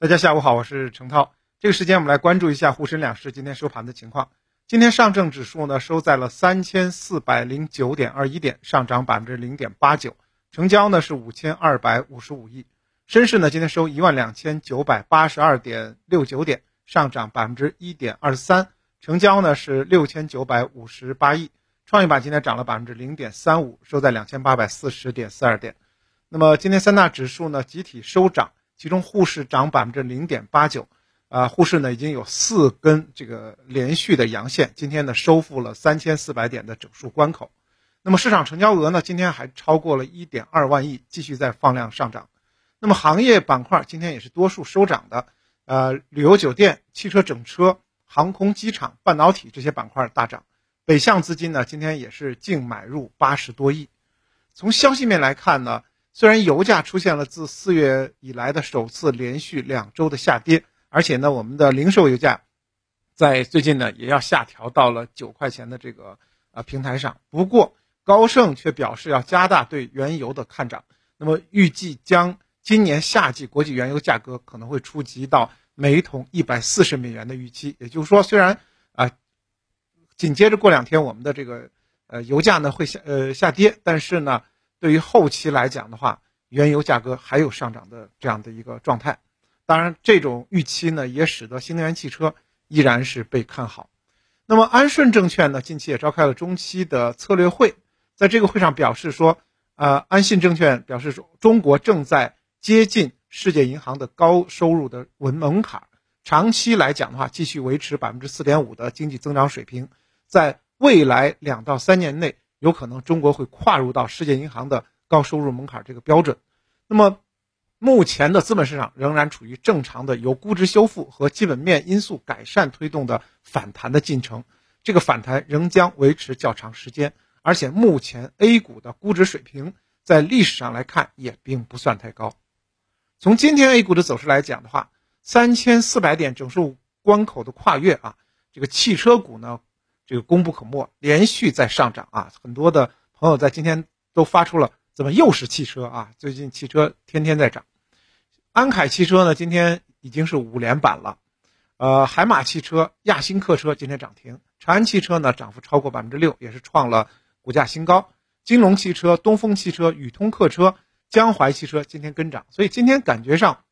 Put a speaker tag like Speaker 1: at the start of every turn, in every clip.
Speaker 1: 大家下午好，我是程涛。这个时间我们来关注一下沪深两市今天收盘的情况。今天上证指数呢收在了三千四百零九点二一点，上涨百分之零点八九，成交呢是五千二百五十五亿。深市呢今天收一万两千九百八十二点六九点，上涨百分之一点二三，成交呢是六千九百五十八亿。创业板今天涨了百分之零点三五，收在两千八百四十点四二点。那么今天三大指数呢集体收涨。其中沪市涨百分之零点八九，啊，沪市呢已经有四根这个连续的阳线，今天呢收复了三千四百点的整数关口。那么市场成交额呢今天还超过了一点二万亿，继续在放量上涨。那么行业板块今天也是多数收涨的，呃，旅游酒店、汽车整车、航空机场、半导体这些板块大涨。北向资金呢今天也是净买入八十多亿。从消息面来看呢。虽然油价出现了自四月以来的首次连续两周的下跌，而且呢，我们的零售油价在最近呢也要下调到了九块钱的这个呃平台上。不过高盛却表示要加大对原油的看涨，那么预计将今年夏季国际原油价格可能会触及到每桶一百四十美元的预期。也就是说，虽然啊紧接着过两天我们的这个呃油价呢会下呃下跌，但是呢。对于后期来讲的话，原油价格还有上涨的这样的一个状态，当然这种预期呢，也使得新能源汽车依然是被看好。那么安顺证券呢，近期也召开了中期的策略会，在这个会上表示说，呃，安信证券表示说，中国正在接近世界银行的高收入的文门槛，长期来讲的话，继续维持百分之四点五的经济增长水平，在未来两到三年内。有可能中国会跨入到世界银行的高收入门槛这个标准，那么目前的资本市场仍然处于正常的由估值修复和基本面因素改善推动的反弹的进程，这个反弹仍将维持较长时间，而且目前 A 股的估值水平在历史上来看也并不算太高。从今天 A 股的走势来讲的话，三千四百点整数关口的跨越啊，这个汽车股呢。这个功不可没，连续在上涨啊！很多的朋友在今天都发出了怎么又是汽车啊？最近汽车天天在涨，安凯汽车呢今天已经是五连板了，呃，海马汽车、亚星客车今天涨停，长安汽车呢涨幅超过百分之六，也是创了股价新高。金龙汽车、东风汽车、宇通客车、江淮汽车今天跟涨，所以今天感觉上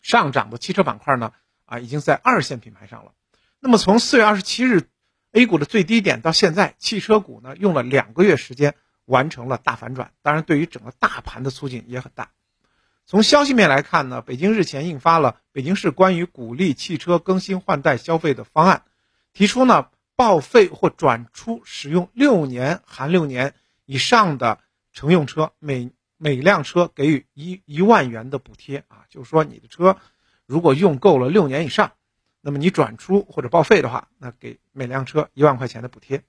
Speaker 1: 上涨的汽车板块呢啊已经在二线品牌上了。那么从四月二十七日。A 股的最低点到现在，汽车股呢用了两个月时间完成了大反转，当然对于整个大盘的促进也很大。从消息面来看呢，北京日前印发了《北京市关于鼓励汽车更新换代消费的方案》，提出呢报废或转出使用六年含六年以上的乘用车，每每辆车给予一一万元的补贴啊，就是说你的车如果用够了六年以上。那么你转出或者报废的话，那给每辆车一万块钱的补贴。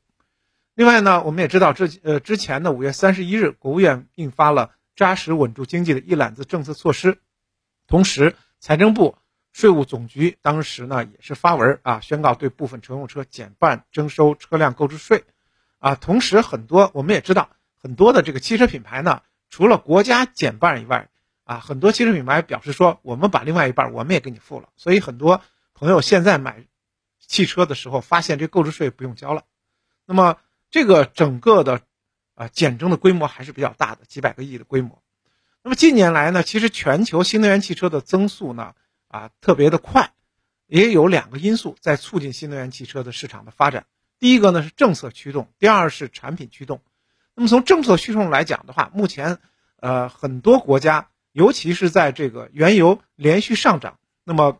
Speaker 1: 另外呢，我们也知道这呃之前的五月三十一日，国务院印发了扎实稳住经济的一揽子政策措施，同时财政部、税务总局当时呢也是发文啊，宣告对部分乘用车减半征收车辆购置税，啊，同时很多我们也知道很多的这个汽车品牌呢，除了国家减半以外，啊，很多汽车品牌表示说我们把另外一半我们也给你付了，所以很多。朋友现在买汽车的时候，发现这购置税不用交了，那么这个整个的啊减征的规模还是比较大的，几百个亿的规模。那么近年来呢，其实全球新能源汽车的增速呢啊特别的快，也有两个因素在促进新能源汽车的市场的发展。第一个呢是政策驱动，第二是产品驱动。那么从政策驱动来讲的话，目前呃很多国家，尤其是在这个原油连续上涨，那么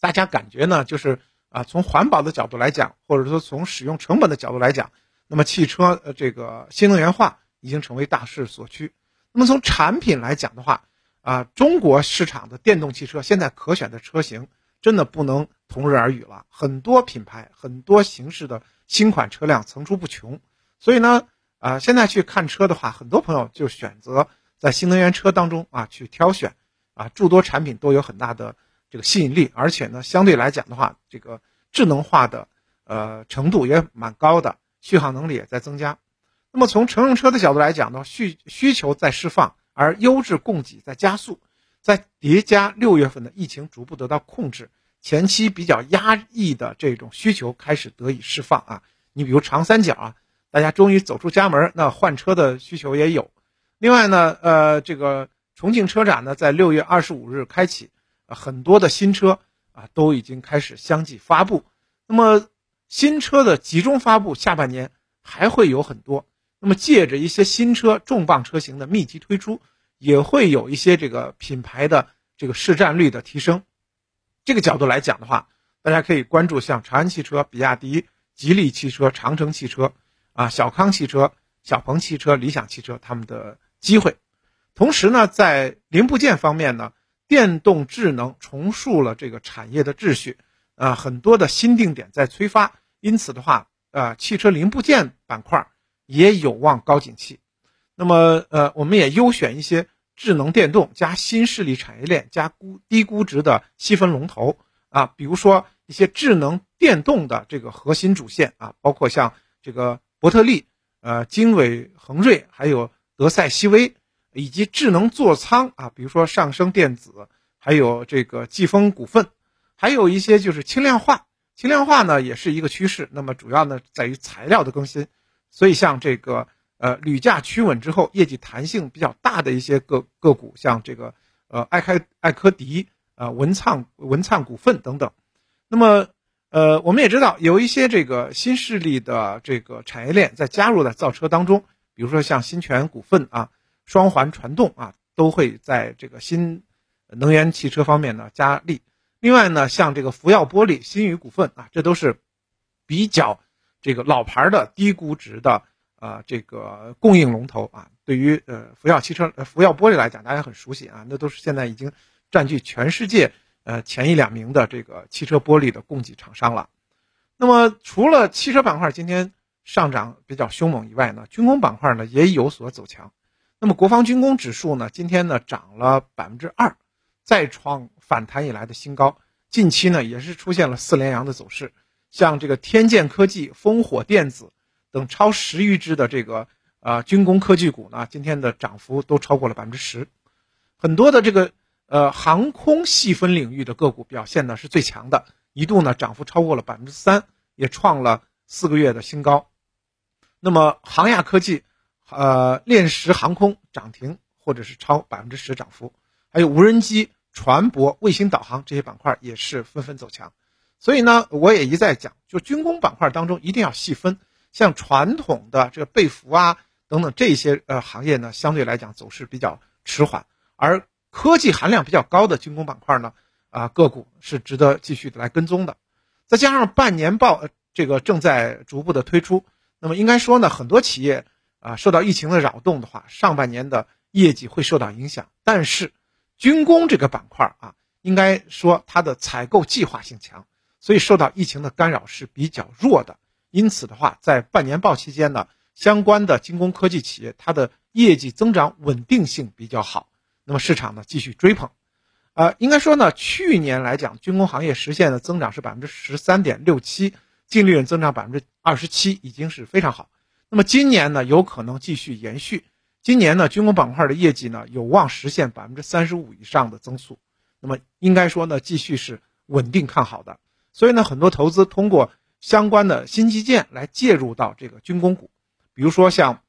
Speaker 1: 大家感觉呢，就是啊，从环保的角度来讲，或者说从使用成本的角度来讲，那么汽车呃这个新能源化已经成为大势所趋。那么从产品来讲的话，啊，中国市场的电动汽车现在可选的车型真的不能同日而语了，很多品牌、很多形式的新款车辆层出不穷。所以呢，啊，现在去看车的话，很多朋友就选择在新能源车当中啊去挑选，啊，诸多产品都有很大的。这个吸引力，而且呢，相对来讲的话，这个智能化的呃程度也蛮高的，续航能力也在增加。那么从乘用车的角度来讲呢，需需求在释放，而优质供给在加速。在叠加六月份的疫情逐步得到控制，前期比较压抑的这种需求开始得以释放啊。你比如长三角啊，大家终于走出家门，那换车的需求也有。另外呢，呃，这个重庆车展呢，在六月二十五日开启，很多的新车啊都已经开始相继发布。那么新车的集中发布，下半年还会有很多。那么借着一些新车重磅车型的密集推出，也会有一些这个品牌的这个市占率的提升。这个角度来讲的话，大家可以关注像长安汽车、比亚迪、吉利汽车、长城汽车啊、小康汽车、小鹏汽车、理想汽车他们的。机会，同时呢，在零部件方面呢，电动智能重塑了这个产业的秩序，啊，很多的新定点在催发，因此的话，啊，汽车零部件板块也有望高景气。那么，呃，我们也优选一些智能电动加新势力产业链加估低估值的细分龙头啊，比如说一些智能电动的这个核心主线啊，包括像这个伯特利、呃，经纬恒瑞，还有。德赛西威以及智能座舱啊，比如说上升电子，还有这个季风股份，还有一些就是轻量化。轻量化呢也是一个趋势。那么主要呢在于材料的更新，所以像这个呃铝价趋稳之后，业绩弹性比较大的一些个个股，像这个呃爱开爱科迪啊文灿文灿股份等等。那么呃我们也知道有一些这个新势力的这个产业链在加入的造车当中。比如说像新泉股份啊、双环传动啊，都会在这个新能源汽车方面呢加力。另外呢，像这个福耀玻璃、新宇股份啊，这都是比较这个老牌的低估值的啊这个供应龙头啊。对于呃福耀汽车、福耀玻璃来讲，大家很熟悉啊，那都是现在已经占据全世界呃前一两名的这个汽车玻璃的供给厂商了。那么除了汽车板块，今天。上涨比较凶猛以外呢，军工板块呢也有所走强。那么国防军工指数呢，今天呢涨了百分之二，再创反弹以来的新高。近期呢也是出现了四连阳的走势，像这个天健科技、烽火电子等超十余只的这个呃军工科技股呢，今天的涨幅都超过了百分之十。很多的这个呃航空细分领域的个股表现呢是最强的，一度呢涨幅超过了百分之三，也创了四个月的新高。那么航亚科技，呃，炼石航空涨停或者是超百分之十涨幅，还有无人机、船舶、卫星导航这些板块也是纷纷走强。所以呢，我也一再讲，就军工板块当中一定要细分，像传统的这个被服啊等等这些呃行业呢，相对来讲走势比较迟缓，而科技含量比较高的军工板块呢，啊个股是值得继续的来跟踪的。再加上半年报这个正在逐步的推出。那么应该说呢，很多企业啊受到疫情的扰动的话，上半年的业绩会受到影响。但是，军工这个板块啊，应该说它的采购计划性强，所以受到疫情的干扰是比较弱的。因此的话，在半年报期间呢，相关的军工科技企业它的业绩增长稳定性比较好。那么市场呢继续追捧，啊，应该说呢，去年来讲，军工行业实现的增长是百分之十三点六七。净利润增长百分之二十七，已经是非常好。那么今年呢，有可能继续延续。今年呢，军工板块的业绩呢，有望实现百分之三十五以上的增速。那么应该说呢，继续是稳定看好的。所以呢，很多投资通过相关的新基建来介入到这个军工股，比如说像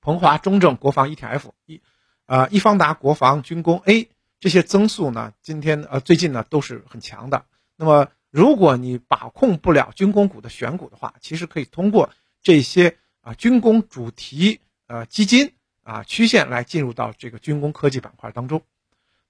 Speaker 1: 鹏华中证国防 ETF 一，啊易方达国防军工 A 这些增速呢，今天呃最近呢都是很强的。那么如果你把控不了军工股的选股的话，其实可以通过这些啊军工主题呃基金啊曲线来进入到这个军工科技板块当中。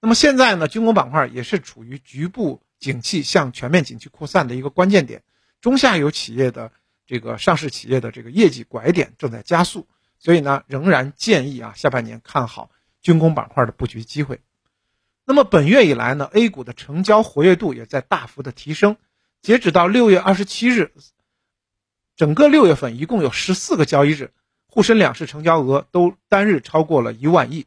Speaker 1: 那么现在呢，军工板块也是处于局部景气向全面景气扩散的一个关键点，中下游企业的这个上市企业的这个业绩拐点正在加速，所以呢，仍然建议啊下半年看好军工板块的布局机会。那么本月以来呢，A 股的成交活跃度也在大幅的提升。截止到六月二十七日，整个六月份一共有十四个交易日，沪深两市成交额都单日超过了一万亿，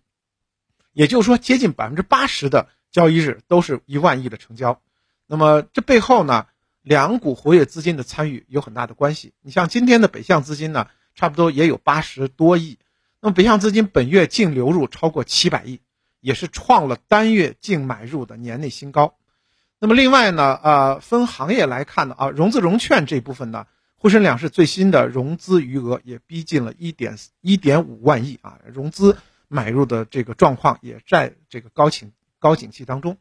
Speaker 1: 也就是说，接近百分之八十的交易日都是一万亿的成交。那么这背后呢，两股活跃资金的参与有很大的关系。你像今天的北向资金呢，差不多也有八十多亿。那么北向资金本月净流入超过七百亿。也是创了单月净买入的年内新高。那么另外呢，呃，分行业来看呢，啊，融资融券这部分呢，沪深两市最新的融资余额也逼近了一点一点五万亿啊，融资买入的这个状况也在这个高景高景气当中。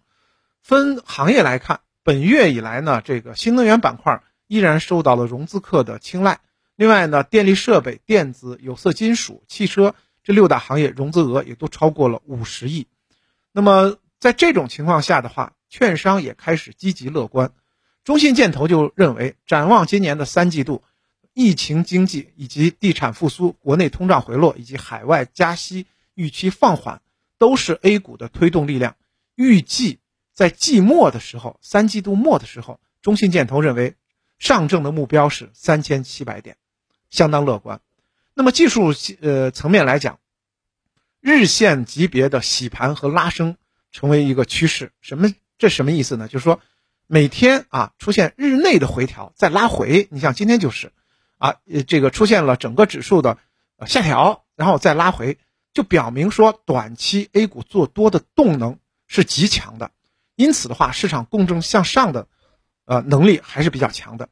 Speaker 1: 分行业来看，本月以来呢，这个新能源板块依然受到了融资客的青睐。另外呢，电力设备、电子、有色金属、汽车这六大行业融资额也都超过了五十亿。那么在这种情况下的话，券商也开始积极乐观，中信建投就认为，展望今年的三季度，疫情经济以及地产复苏、国内通胀回落以及海外加息预期放缓，都是 A 股的推动力量。预计在季末的时候，三季度末的时候，中信建投认为上证的目标是三千七百点，相当乐观。那么技术呃层面来讲，日线级别的洗盘和拉升成为一个趋势，什么？这什么意思呢？就是说，每天啊出现日内的回调再拉回，你像今天就是，啊这个出现了整个指数的下调，然后再拉回，就表明说短期 A 股做多的动能是极强的，因此的话，市场共振向上的呃能力还是比较强的。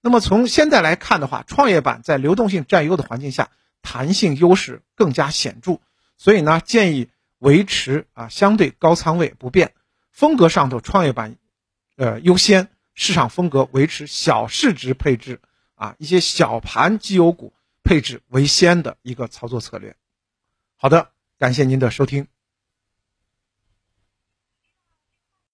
Speaker 1: 那么从现在来看的话，创业板在流动性占优的环境下，弹性优势更加显著，所以呢建议维持啊相对高仓位不变。风格上头，创业板，呃优先，市场风格维持小市值配置啊，一些小盘绩优股配置为先的一个操作策略。好的，感谢您的收听。